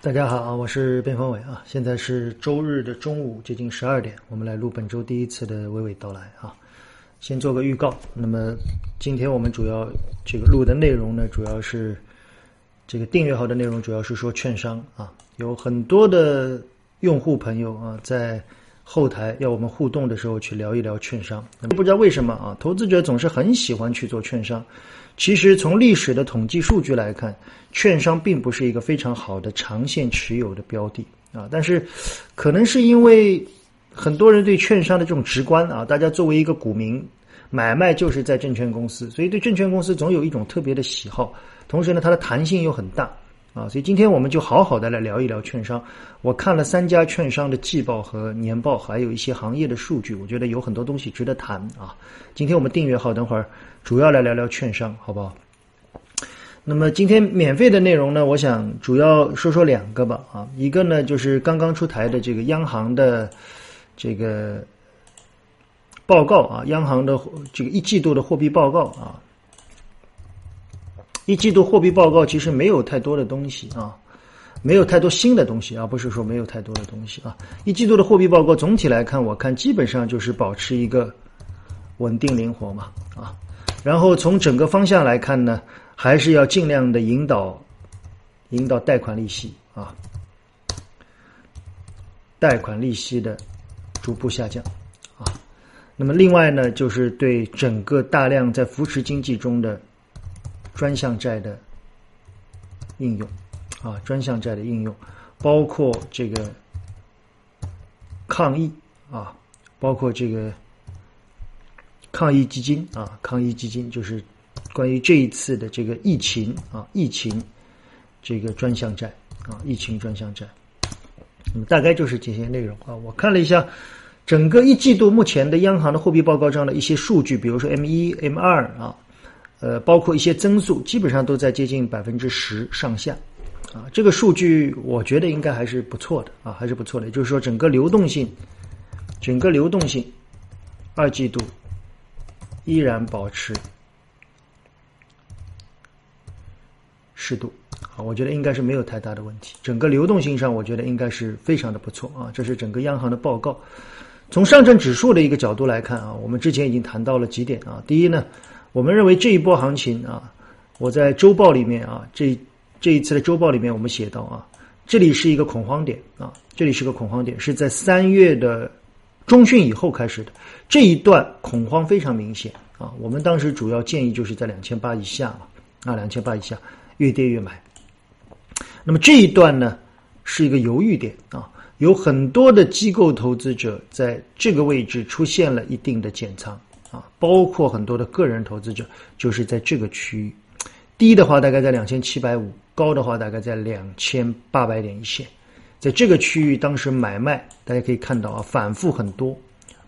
大家好，我是边方伟啊，现在是周日的中午，接近十二点，我们来录本周第一次的娓娓道来啊。先做个预告，那么今天我们主要这个录的内容呢，主要是这个订阅号的内容，主要是说券商啊，有很多的用户朋友啊，在后台要我们互动的时候去聊一聊券商，不知道为什么啊，投资者总是很喜欢去做券商。其实从历史的统计数据来看，券商并不是一个非常好的长线持有的标的啊。但是，可能是因为很多人对券商的这种直观啊，大家作为一个股民，买卖就是在证券公司，所以对证券公司总有一种特别的喜好。同时呢，它的弹性又很大。啊，所以今天我们就好好的来聊一聊券商。我看了三家券商的季报和年报，还有一些行业的数据，我觉得有很多东西值得谈啊。今天我们订阅号，等会儿主要来聊聊券商，好不好？那么今天免费的内容呢，我想主要说说两个吧。啊，一个呢就是刚刚出台的这个央行的这个报告啊，央行的这个一季度的货币报告啊。一季度货币报告其实没有太多的东西啊，没有太多新的东西啊，不是说没有太多的东西啊。一季度的货币报告总体来看，我看基本上就是保持一个稳定灵活嘛啊。然后从整个方向来看呢，还是要尽量的引导引导贷款利息啊，贷款利息的逐步下降啊。那么另外呢，就是对整个大量在扶持经济中的。专项债的应用啊，专项债的应用，包括这个抗疫啊，包括这个抗疫基金啊，抗疫基金就是关于这一次的这个疫情啊，疫情这个专项债啊，疫情专项债，那么大概就是这些内容啊。我看了一下整个一季度目前的央行的货币报告上的一些数据，比如说 M 一、M 二啊。呃，包括一些增速，基本上都在接近百分之十上下，啊，这个数据我觉得应该还是不错的啊，还是不错的。也就是说，整个流动性，整个流动性，二季度依然保持适度，啊，我觉得应该是没有太大的问题。整个流动性上，我觉得应该是非常的不错啊。这是整个央行的报告。从上证指数的一个角度来看啊，我们之前已经谈到了几点啊，第一呢。我们认为这一波行情啊，我在周报里面啊，这这一次的周报里面，我们写到啊，这里是一个恐慌点啊，这里是个恐慌点，是在三月的中旬以后开始的这一段恐慌非常明显啊。我们当时主要建议就是在两千八以下嘛，啊，两千八以下越跌越买。那么这一段呢，是一个犹豫点啊，有很多的机构投资者在这个位置出现了一定的减仓。啊，包括很多的个人投资者，就是在这个区域，低的话大概在两千七百五，高的话大概在两千八百点一线，在这个区域当时买卖，大家可以看到啊，反复很多，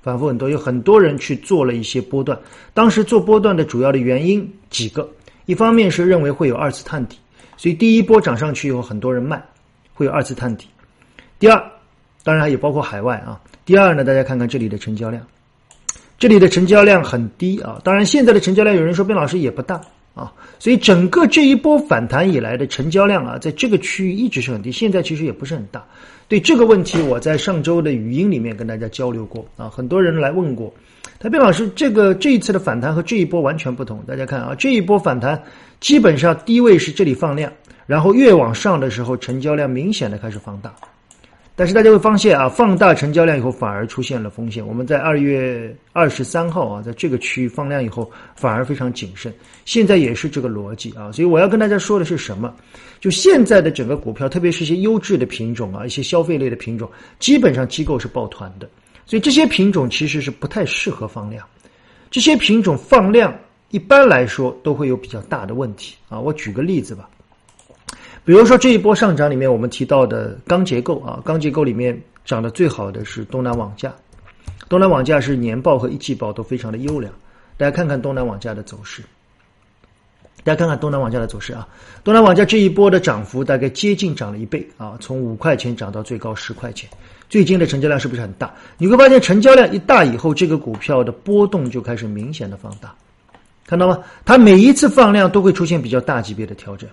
反复很多，有很多人去做了一些波段。当时做波段的主要的原因几个，一方面是认为会有二次探底，所以第一波涨上去以后，很多人卖，会有二次探底。第二，当然也包括海外啊。第二呢，大家看看这里的成交量。这里的成交量很低啊，当然现在的成交量有人说边老师也不大啊，所以整个这一波反弹以来的成交量啊，在这个区域一直是很低，现在其实也不是很大。对这个问题，我在上周的语音里面跟大家交流过啊，很多人来问过，他边老师这个这一次的反弹和这一波完全不同，大家看啊，这一波反弹基本上低位是这里放量，然后越往上的时候，成交量明显的开始放大。但是大家会发现啊，放大成交量以后反而出现了风险。我们在二月二十三号啊，在这个区域放量以后，反而非常谨慎。现在也是这个逻辑啊，所以我要跟大家说的是什么？就现在的整个股票，特别是一些优质的品种啊，一些消费类的品种，基本上机构是抱团的，所以这些品种其实是不太适合放量。这些品种放量一般来说都会有比较大的问题啊。我举个例子吧。比如说这一波上涨里面，我们提到的钢结构啊，钢结构里面涨得最好的是东南网架，东南网架是年报和一季报都非常的优良，大家看看东南网架的走势，大家看看东南网架的走势啊，东南网架这一波的涨幅大概接近涨了一倍啊，从五块钱涨到最高十块钱，最近的成交量是不是很大？你会发现成交量一大以后，这个股票的波动就开始明显的放大，看到吗？它每一次放量都会出现比较大级别的调整。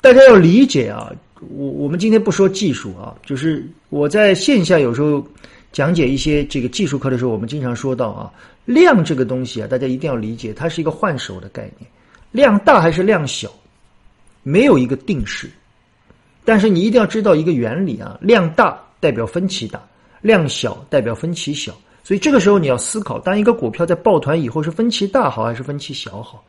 大家要理解啊，我我们今天不说技术啊，就是我在线下有时候讲解一些这个技术课的时候，我们经常说到啊，量这个东西啊，大家一定要理解，它是一个换手的概念，量大还是量小，没有一个定式，但是你一定要知道一个原理啊，量大代表分歧大，量小代表分歧小，所以这个时候你要思考，当一个股票在抱团以后是分歧大好还是分歧小好？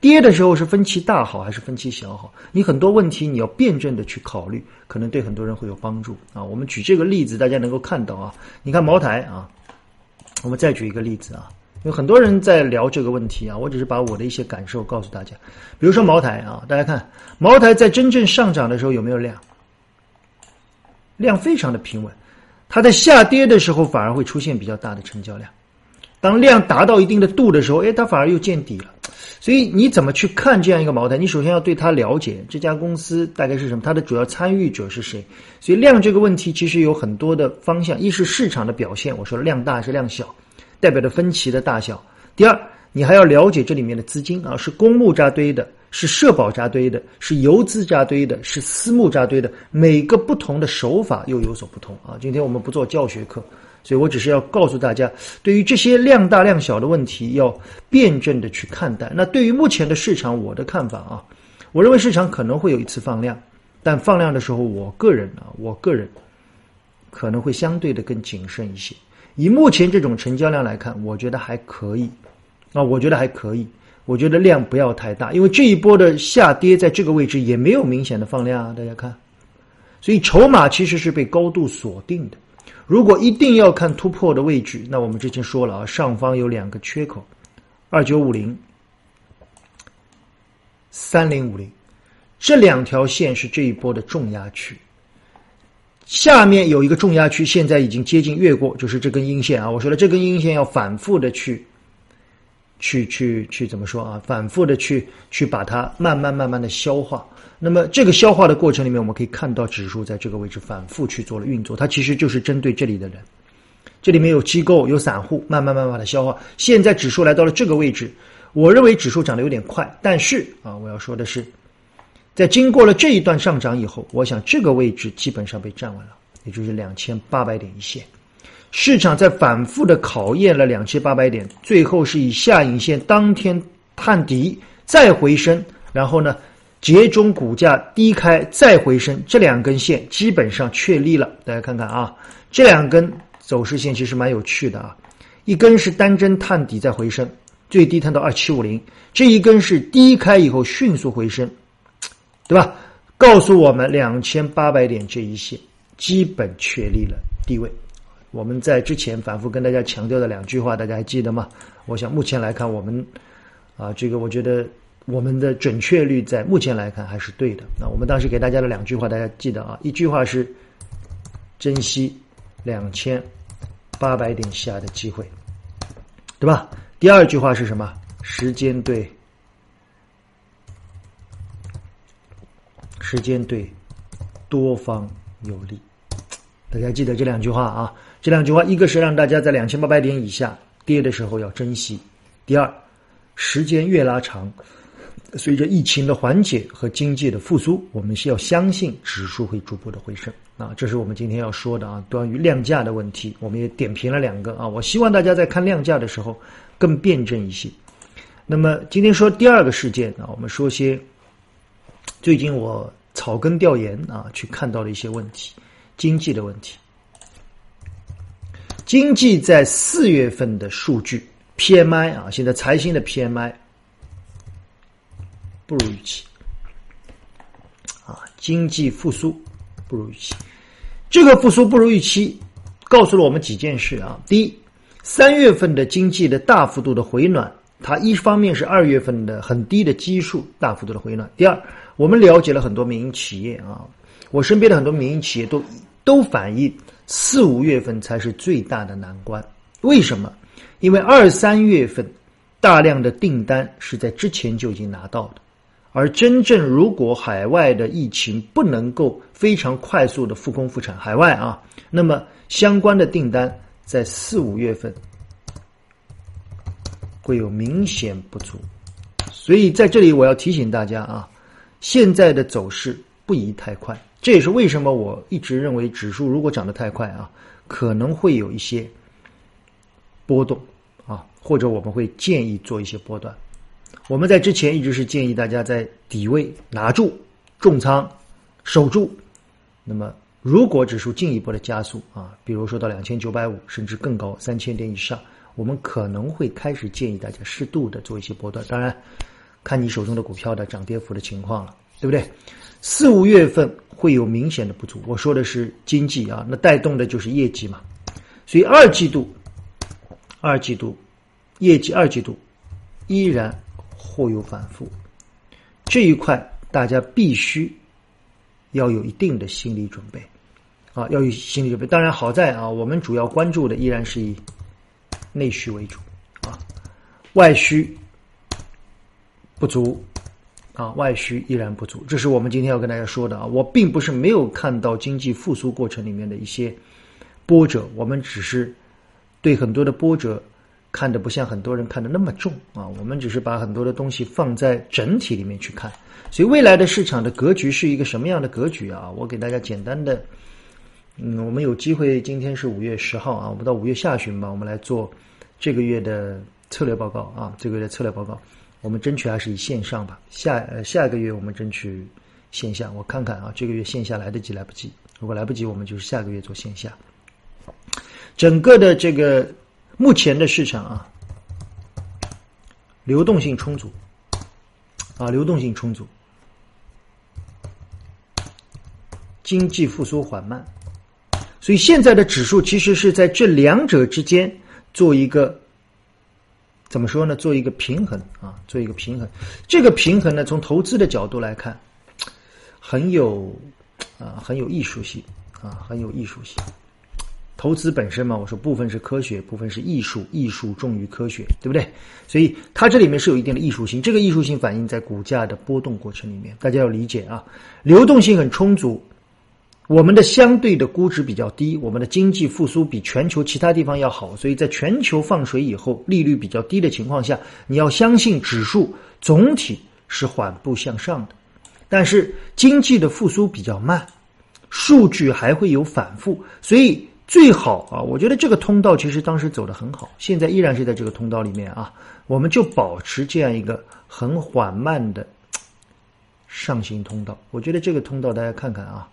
跌的时候是分歧大好还是分歧小好？你很多问题你要辩证的去考虑，可能对很多人会有帮助啊。我们举这个例子，大家能够看到啊。你看茅台啊，我们再举一个例子啊，有很多人在聊这个问题啊，我只是把我的一些感受告诉大家。比如说茅台啊，大家看茅台在真正上涨的时候有没有量？量非常的平稳，它在下跌的时候反而会出现比较大的成交量。当量达到一定的度的时候，哎，它反而又见底了。所以你怎么去看这样一个茅台？你首先要对它了解，这家公司大概是什么？它的主要参与者是谁？所以量这个问题其实有很多的方向：一是市场的表现，我说量大是量小，代表的分歧的大小；第二，你还要了解这里面的资金啊，是公募扎堆的，是社保扎堆的，是游资扎堆的，是私募扎堆的，每个不同的手法又有所不同啊。今天我们不做教学课。所以我只是要告诉大家，对于这些量大量小的问题，要辩证的去看待。那对于目前的市场，我的看法啊，我认为市场可能会有一次放量，但放量的时候，我个人啊，我个人可能会相对的更谨慎一些。以目前这种成交量来看，我觉得还可以啊，我觉得还可以。我觉得量不要太大，因为这一波的下跌在这个位置也没有明显的放量啊，大家看，所以筹码其实是被高度锁定的。如果一定要看突破的位置，那我们之前说了啊，上方有两个缺口，二九五零、三零五零，这两条线是这一波的重压区。下面有一个重压区，现在已经接近越过，就是这根阴线啊。我说了，这根阴线要反复的去。去去去怎么说啊？反复的去去把它慢慢慢慢的消化。那么这个消化的过程里面，我们可以看到指数在这个位置反复去做了运作，它其实就是针对这里的人。这里面有机构有散户，慢慢慢慢的消化。现在指数来到了这个位置，我认为指数涨得有点快，但是啊，我要说的是，在经过了这一段上涨以后，我想这个位置基本上被站稳了，也就是两千八百点一线。市场在反复的考验了两千八百点，最后是以下影线当天探底再回升，然后呢，节中股价低开再回升，这两根线基本上确立了。大家看看啊，这两根走势线其实蛮有趣的啊，一根是单针探底再回升，最低探到二七五零，这一根是低开以后迅速回升，对吧？告诉我们两千八百点这一线基本确立了地位。我们在之前反复跟大家强调的两句话，大家还记得吗？我想目前来看，我们啊，这个我觉得我们的准确率在目前来看还是对的。那我们当时给大家的两句话，大家记得啊？一句话是珍惜两千八百点下的机会，对吧？第二句话是什么？时间对，时间对多方有利。大家记得这两句话啊。这两句话，一个是让大家在两千八百点以下跌的时候要珍惜；第二，时间越拉长，随着疫情的缓解和经济的复苏，我们是要相信指数会逐步的回升啊。这是我们今天要说的啊，关于量价的问题，我们也点评了两个啊。我希望大家在看量价的时候更辩证一些。那么今天说第二个事件啊，我们说些最近我草根调研啊去看到的一些问题，经济的问题。经济在四月份的数据 PMI 啊，现在财新的 PMI 不如预期啊，经济复苏不如预期。这个复苏不如预期，告诉了我们几件事啊。第一，三月份的经济的大幅度的回暖，它一方面是二月份的很低的基数大幅度的回暖。第二，我们了解了很多民营企业啊，我身边的很多民营企业都都反映。四五月份才是最大的难关，为什么？因为二三月份大量的订单是在之前就已经拿到的，而真正如果海外的疫情不能够非常快速的复工复产，海外啊，那么相关的订单在四五月份会有明显不足，所以在这里我要提醒大家啊，现在的走势不宜太快。这也是为什么我一直认为指数如果涨得太快啊，可能会有一些波动啊，或者我们会建议做一些波段。我们在之前一直是建议大家在底位拿住重仓守住。那么如果指数进一步的加速啊，比如说到两千九百五甚至更高三千点以上，我们可能会开始建议大家适度的做一些波段。当然，看你手中的股票的涨跌幅的情况了，对不对？四五月份。会有明显的不足。我说的是经济啊，那带动的就是业绩嘛。所以二季度，二季度业绩二季度依然或有反复，这一块大家必须要有一定的心理准备啊，要有心理准备。当然好在啊，我们主要关注的依然是以内需为主啊，外需不足。啊，外需依然不足，这是我们今天要跟大家说的啊。我并不是没有看到经济复苏过程里面的一些波折，我们只是对很多的波折看的不像很多人看的那么重啊。我们只是把很多的东西放在整体里面去看，所以未来的市场的格局是一个什么样的格局啊？我给大家简单的，嗯，我们有机会，今天是五月十号啊，我们到五月下旬吧，我们来做这个月的策略报告啊，这个月的策略报告。我们争取还是以线上吧。下呃下个月我们争取线下。我看看啊，这个月线下来得及来不及？如果来不及，我们就是下个月做线下。整个的这个目前的市场啊，流动性充足啊，流动性充足，经济复苏缓慢，所以现在的指数其实是在这两者之间做一个。怎么说呢？做一个平衡啊，做一个平衡。这个平衡呢，从投资的角度来看，很有啊，很有艺术性啊，很有艺术性。投资本身嘛，我说部分是科学，部分是艺术，艺术重于科学，对不对？所以它这里面是有一定的艺术性。这个艺术性反映在股价的波动过程里面，大家要理解啊。流动性很充足。我们的相对的估值比较低，我们的经济复苏比全球其他地方要好，所以在全球放水以后，利率比较低的情况下，你要相信指数总体是缓步向上的。但是经济的复苏比较慢，数据还会有反复，所以最好啊，我觉得这个通道其实当时走的很好，现在依然是在这个通道里面啊，我们就保持这样一个很缓慢的上行通道。我觉得这个通道大家看看啊。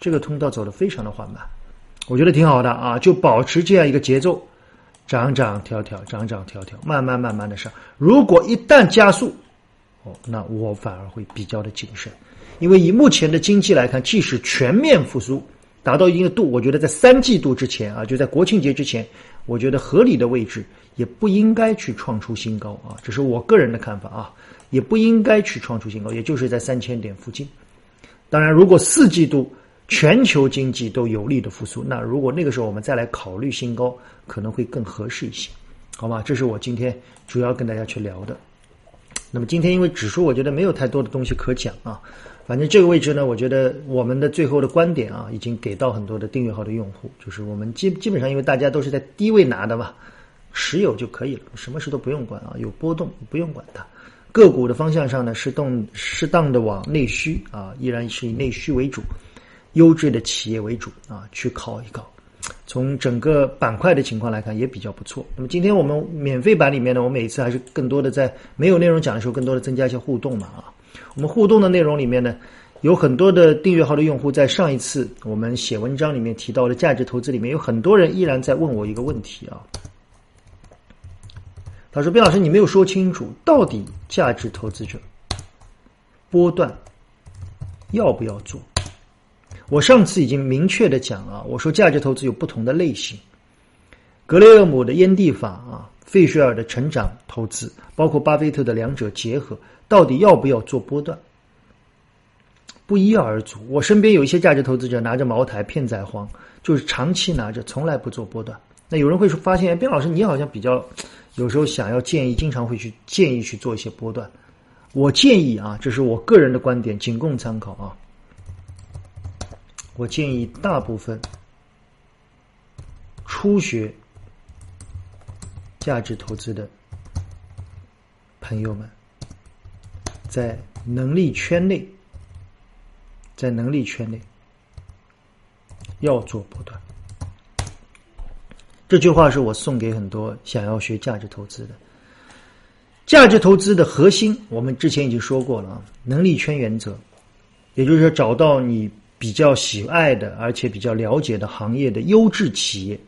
这个通道走的非常的缓慢，我觉得挺好的啊，就保持这样一个节奏，涨涨跳跳，涨涨跳跳，慢慢慢慢的上。如果一旦加速，哦，那我反而会比较的谨慎，因为以目前的经济来看，即使全面复苏达到一定的度，我觉得在三季度之前啊，就在国庆节之前，我觉得合理的位置也不应该去创出新高啊，这是我个人的看法啊，也不应该去创出新高，也就是在三千点附近。当然，如果四季度。全球经济都有利的复苏，那如果那个时候我们再来考虑新高，可能会更合适一些，好吗？这是我今天主要跟大家去聊的。那么今天因为指数，我觉得没有太多的东西可讲啊。反正这个位置呢，我觉得我们的最后的观点啊，已经给到很多的订阅号的用户，就是我们基基本上因为大家都是在低位拿的嘛，持有就可以了，什么事都不用管啊，有波动不用管它。个股的方向上呢，是动适当的往内需啊，依然是以内需为主。优质的企业为主啊，去考一考。从整个板块的情况来看，也比较不错。那么今天我们免费版里面呢，我每次还是更多的在没有内容讲的时候，更多的增加一些互动嘛啊。我们互动的内容里面呢，有很多的订阅号的用户在上一次我们写文章里面提到的价值投资里面，有很多人依然在问我一个问题啊。他说：“边老师，你没有说清楚，到底价值投资者波段要不要做？”我上次已经明确的讲啊，我说价值投资有不同的类型，格雷厄姆的烟蒂法啊，费雪尔的成长投资，包括巴菲特的两者结合，到底要不要做波段？不一而足。我身边有一些价值投资者拿着茅台片仔癀，就是长期拿着，从来不做波段。那有人会说，发现边老师你好像比较有时候想要建议，经常会去建议去做一些波段。我建议啊，这是我个人的观点，仅供参考啊。我建议大部分初学价值投资的朋友们，在能力圈内，在能力圈内要做波段。这句话是我送给很多想要学价值投资的。价值投资的核心，我们之前已经说过了啊，能力圈原则，也就是说找到你比较喜爱的，而且比较了解的行业的优质企业。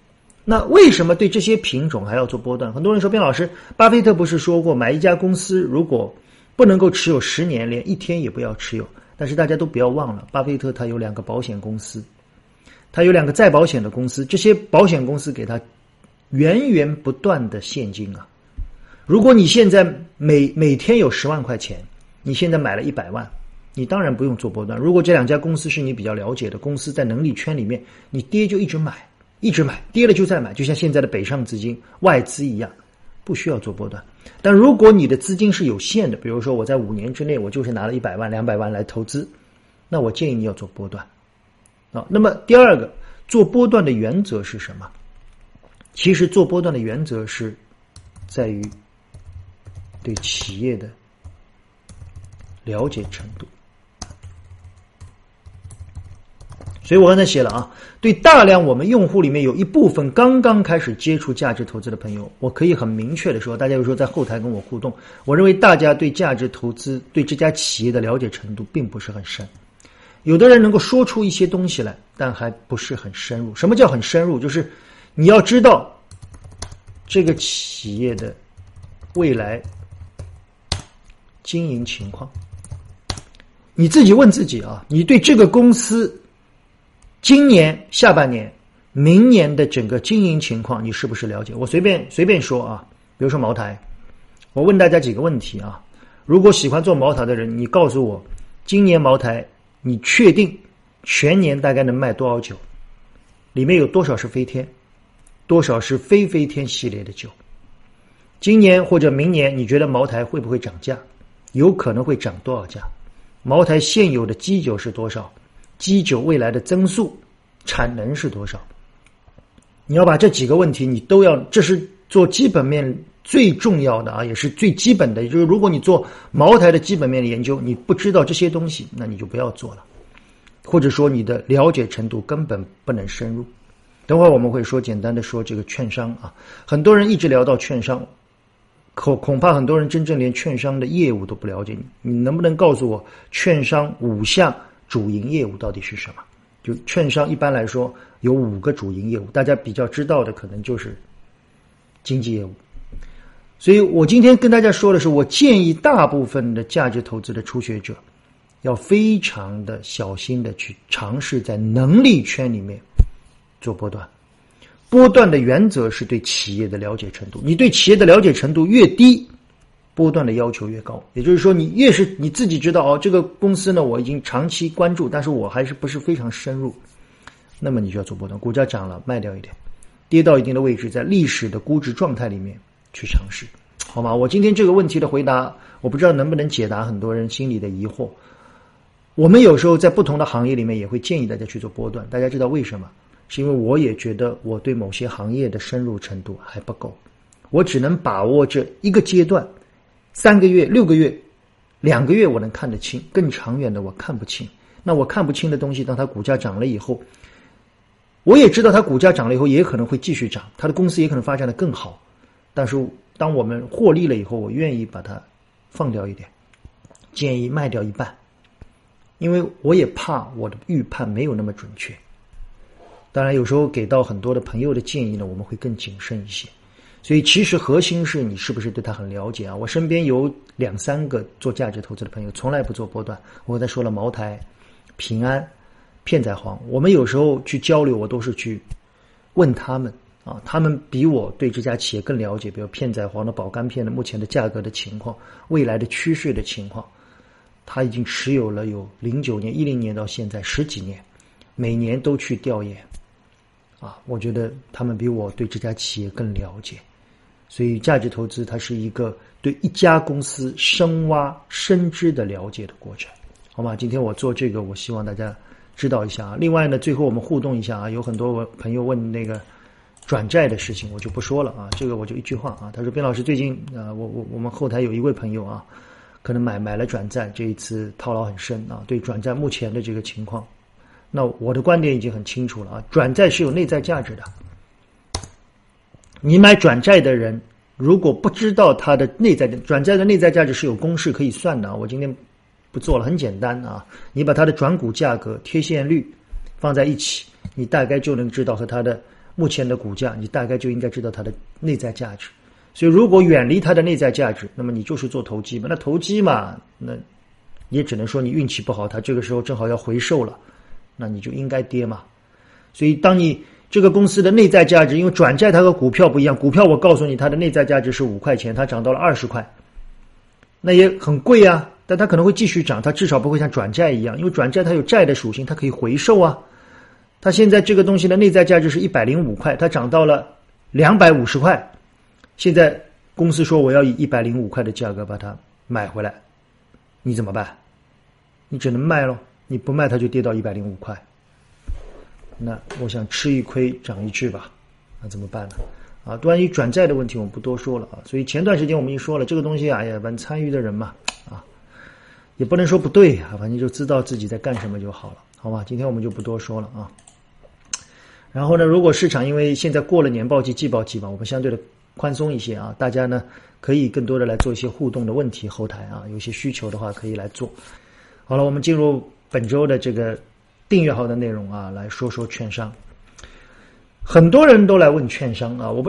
那为什么对这些品种还要做波段？很多人说，边老师，巴菲特不是说过，买一家公司如果不能够持有十年，连一天也不要持有。但是大家都不要忘了，巴菲特他有两个保险公司。他有两个再保险的公司，这些保险公司给他源源不断的现金啊！如果你现在每每天有十万块钱，你现在买了一百万，你当然不用做波段。如果这两家公司是你比较了解的公司，在能力圈里面，你跌就一直买，一直买，跌了就再买，就像现在的北上资金、外资一样，不需要做波段。但如果你的资金是有限的，比如说我在五年之内，我就是拿了一百万、两百万来投资，那我建议你要做波段。啊，那么第二个做波段的原则是什么？其实做波段的原则是在于对企业的了解程度。所以我刚才写了啊，对大量我们用户里面有一部分刚刚开始接触价值投资的朋友，我可以很明确的说，大家有时候在后台跟我互动，我认为大家对价值投资对这家企业的了解程度并不是很深。有的人能够说出一些东西来，但还不是很深入。什么叫很深入？就是你要知道这个企业的未来经营情况。你自己问自己啊，你对这个公司今年下半年、明年的整个经营情况，你是不是了解？我随便随便说啊，比如说茅台，我问大家几个问题啊。如果喜欢做茅台的人，你告诉我，今年茅台。你确定全年大概能卖多少酒？里面有多少是飞天，多少是非飞天系列的酒？今年或者明年，你觉得茅台会不会涨价？有可能会涨多少价？茅台现有的基酒是多少？基酒未来的增速、产能是多少？你要把这几个问题，你都要，这是做基本面最重要的啊，也是最基本的。就是如果你做茅台的基本面的研究，你不知道这些东西，那你就不要做了，或者说你的了解程度根本不能深入。等会儿我们会说简单的说这个券商啊，很多人一直聊到券商，恐恐怕很多人真正连券商的业务都不了解。你你能不能告诉我，券商五项主营业务到底是什么？就券商一般来说有五个主营业务，大家比较知道的可能就是经纪业务。所以我今天跟大家说的是，我建议大部分的价值投资的初学者要非常的小心的去尝试在能力圈里面做波段。波段的原则是对企业的了解程度，你对企业的了解程度越低。波段的要求越高，也就是说，你越是你自己知道哦，这个公司呢，我已经长期关注，但是我还是不是非常深入，那么你就要做波段。股价涨了卖掉一点，跌到一定的位置，在历史的估值状态里面去尝试，好吗？我今天这个问题的回答，我不知道能不能解答很多人心里的疑惑。我们有时候在不同的行业里面也会建议大家去做波段，大家知道为什么？是因为我也觉得我对某些行业的深入程度还不够，我只能把握这一个阶段。三个月、六个月、两个月，我能看得清；更长远的，我看不清。那我看不清的东西，当它股价涨了以后，我也知道它股价涨了以后也可能会继续涨，它的公司也可能发展的更好。但是，当我们获利了以后，我愿意把它放掉一点，建议卖掉一半，因为我也怕我的预判没有那么准确。当然，有时候给到很多的朋友的建议呢，我们会更谨慎一些。所以，其实核心是你是不是对他很了解啊？我身边有两三个做价值投资的朋友，从来不做波段。我刚才说了，茅台、平安、片仔癀，我们有时候去交流，我都是去问他们啊，他们比我对这家企业更了解。比如片仔癀的保肝片的目前的价格的情况，未来的趋势的情况，他已经持有了有零九年、一零年到现在十几年，每年都去调研啊。我觉得他们比我对这家企业更了解。所以，价值投资它是一个对一家公司深挖深知的了解的过程，好吗？今天我做这个，我希望大家知道一下啊。另外呢，最后我们互动一下啊，有很多朋友问那个转债的事情，我就不说了啊。这个我就一句话啊，他说：“边老师最近啊，我我我们后台有一位朋友啊，可能买买了转债，这一次套牢很深啊。对转债目前的这个情况，那我的观点已经很清楚了啊，转债是有内在价值的。你买转债的人，如果不知道它的内在的转债的内在价值是有公式可以算的，我今天不做了，很简单啊，你把它的转股价格、贴现率放在一起，你大概就能知道和它的目前的股价，你大概就应该知道它的内在价值。所以，如果远离它的内在价值，那么你就是做投机嘛。那投机嘛，那也只能说你运气不好，它这个时候正好要回售了，那你就应该跌嘛。所以，当你这个公司的内在价值，因为转债它和股票不一样，股票我告诉你它的内在价值是五块钱，它涨到了二十块，那也很贵啊。但它可能会继续涨，它至少不会像转债一样，因为转债它有债的属性，它可以回售啊。它现在这个东西的内在价值是一百零五块，它涨到了两百五十块。现在公司说我要以一百零五块的价格把它买回来，你怎么办？你只能卖喽，你不卖它就跌到一百零五块。那我想吃一亏长一智吧，那怎么办呢？啊，关于转债的问题我们不多说了啊。所以前段时间我们已经说了，这个东西啊，哎呀，反参与的人嘛，啊，也不能说不对啊，反正就知道自己在干什么就好了，好吧？今天我们就不多说了啊。然后呢，如果市场因为现在过了年报季、季报季嘛，我们相对的。宽松一些啊，大家呢可以更多的来做一些互动的问题后台啊，有些需求的话可以来做。好了，我们进入本周的这个订阅号的内容啊，来说说券商。很多人都来问券商啊，我不。